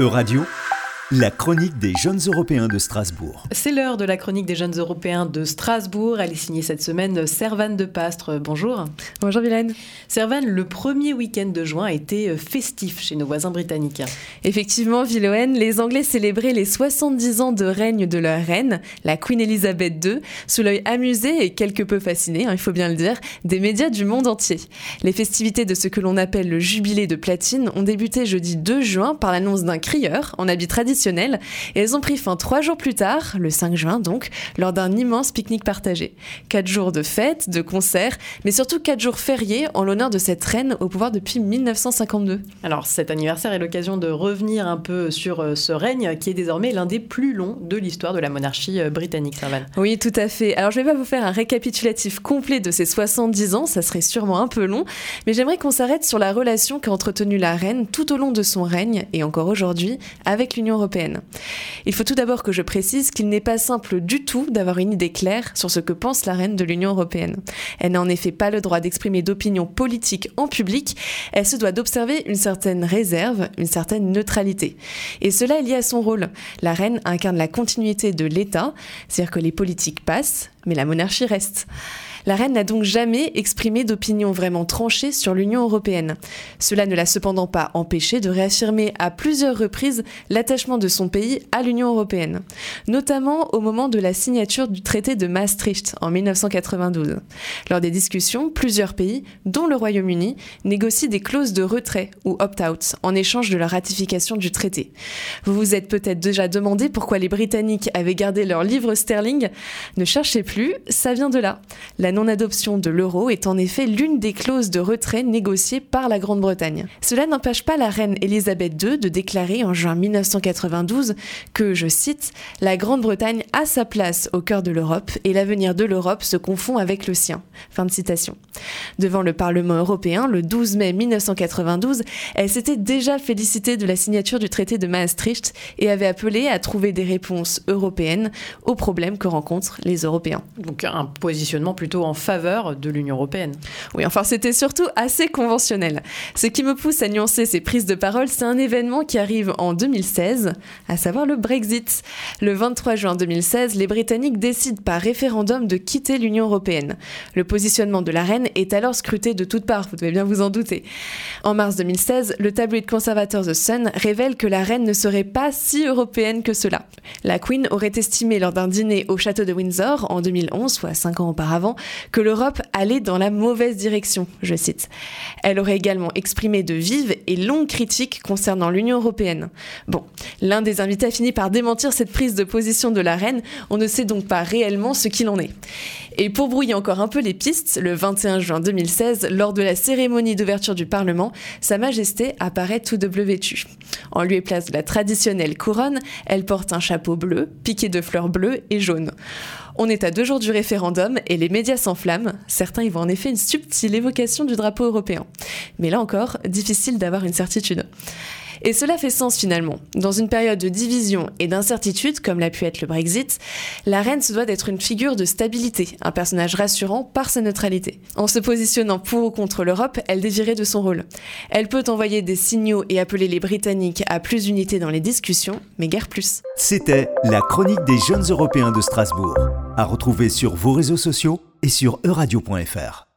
Euradio, la chronique des jeunes européens de Strasbourg. C'est l'heure de la chronique des jeunes européens de Strasbourg. Elle est signée cette semaine Servane de Pastre. Bonjour. Bonjour Vilaine. Servane, le premier week-end de juin a été euh, festif chez nos voisins britanniques. Effectivement, Villoen, les Anglais célébraient les 70 ans de règne de leur reine, la Queen Elizabeth II, sous l'œil amusé et quelque peu fasciné, hein, il faut bien le dire, des médias du monde entier. Les festivités de ce que l'on appelle le jubilé de platine ont débuté jeudi 2 juin par l'annonce d'un crieur en habit traditionnel et elles ont pris fin trois jours plus tard, le 5 juin donc, lors d'un immense pique-nique partagé. Quatre jours de fêtes, de concerts, mais surtout quatre jours fériés en l'honneur de cette reine au pouvoir depuis 1952. Alors cet anniversaire est l'occasion de revenir un peu sur euh, ce règne qui est désormais l'un des plus longs de l'histoire de la monarchie euh, britannique, Servan. Oui, tout à fait. Alors je vais pas vous faire un récapitulatif complet de ces 70 ans, ça serait sûrement un peu long, mais j'aimerais qu'on s'arrête sur la relation qu'a entretenue la reine tout au long de son règne et encore aujourd'hui avec l'Union européenne il faut tout d'abord que je précise qu'il n'est pas simple du tout d'avoir une idée claire sur ce que pense la reine de l'Union européenne. Elle n'a en effet pas le droit d'exprimer d'opinion politique en public, elle se doit d'observer une certaine réserve, une certaine neutralité. Et cela est lié à son rôle. La reine incarne la continuité de l'État, c'est-à-dire que les politiques passent, mais la monarchie reste. La reine n'a donc jamais exprimé d'opinion vraiment tranchée sur l'Union européenne. Cela ne l'a cependant pas empêché de réaffirmer à plusieurs reprises l'attachement de son pays à l'Union européenne, notamment au moment de la signature du traité de Maastricht en 1992. Lors des discussions, plusieurs pays, dont le Royaume-Uni, négocient des clauses de retrait ou opt-out en échange de la ratification du traité. Vous vous êtes peut-être déjà demandé pourquoi les Britanniques avaient gardé leur livre sterling. Ne cherchez plus, ça vient de là. Non-adoption de l'euro est en effet l'une des clauses de retrait négociées par la Grande-Bretagne. Cela n'empêche pas la reine Elisabeth II de déclarer en juin 1992 que, je cite, La Grande-Bretagne a sa place au cœur de l'Europe et l'avenir de l'Europe se confond avec le sien. Fin de citation. Devant le Parlement européen, le 12 mai 1992, elle s'était déjà félicitée de la signature du traité de Maastricht et avait appelé à trouver des réponses européennes aux problèmes que rencontrent les Européens. Donc un positionnement plutôt en faveur de l'Union européenne. Oui, enfin c'était surtout assez conventionnel. Ce qui me pousse à nuancer ces prises de parole, c'est un événement qui arrive en 2016, à savoir le Brexit. Le 23 juin 2016, les Britanniques décident par référendum de quitter l'Union européenne. Le positionnement de la reine est alors scruté de toutes parts, vous devez bien vous en douter. En mars 2016, le tabloïd conservateur The Sun révèle que la reine ne serait pas si européenne que cela. La Queen aurait estimé lors d'un dîner au château de Windsor en 2011, soit 5 ans auparavant, que l'Europe allait dans la mauvaise direction, je cite. Elle aurait également exprimé de vives et longues critiques concernant l'Union européenne. Bon, l'un des invités a fini par démentir cette prise de position de la reine, on ne sait donc pas réellement ce qu'il en est. Et pour brouiller encore un peu les pistes, le 21 juin 2016, lors de la cérémonie d'ouverture du Parlement, Sa Majesté apparaît tout double vêtue. En lieu et place de la traditionnelle couronne, elle porte un chapeau bleu, piqué de fleurs bleues et jaunes. On est à deux jours du référendum et les médias s'enflamment. Certains y voient en effet une subtile évocation du drapeau européen. Mais là encore, difficile d'avoir une certitude. Et cela fait sens finalement. Dans une période de division et d'incertitude, comme l'a pu être le Brexit, la reine se doit d'être une figure de stabilité, un personnage rassurant par sa neutralité. En se positionnant pour ou contre l'Europe, elle dévirait de son rôle. Elle peut envoyer des signaux et appeler les Britanniques à plus d'unité dans les discussions, mais guère plus. C'était la chronique des jeunes européens de Strasbourg, à retrouver sur vos réseaux sociaux et sur euradio.fr.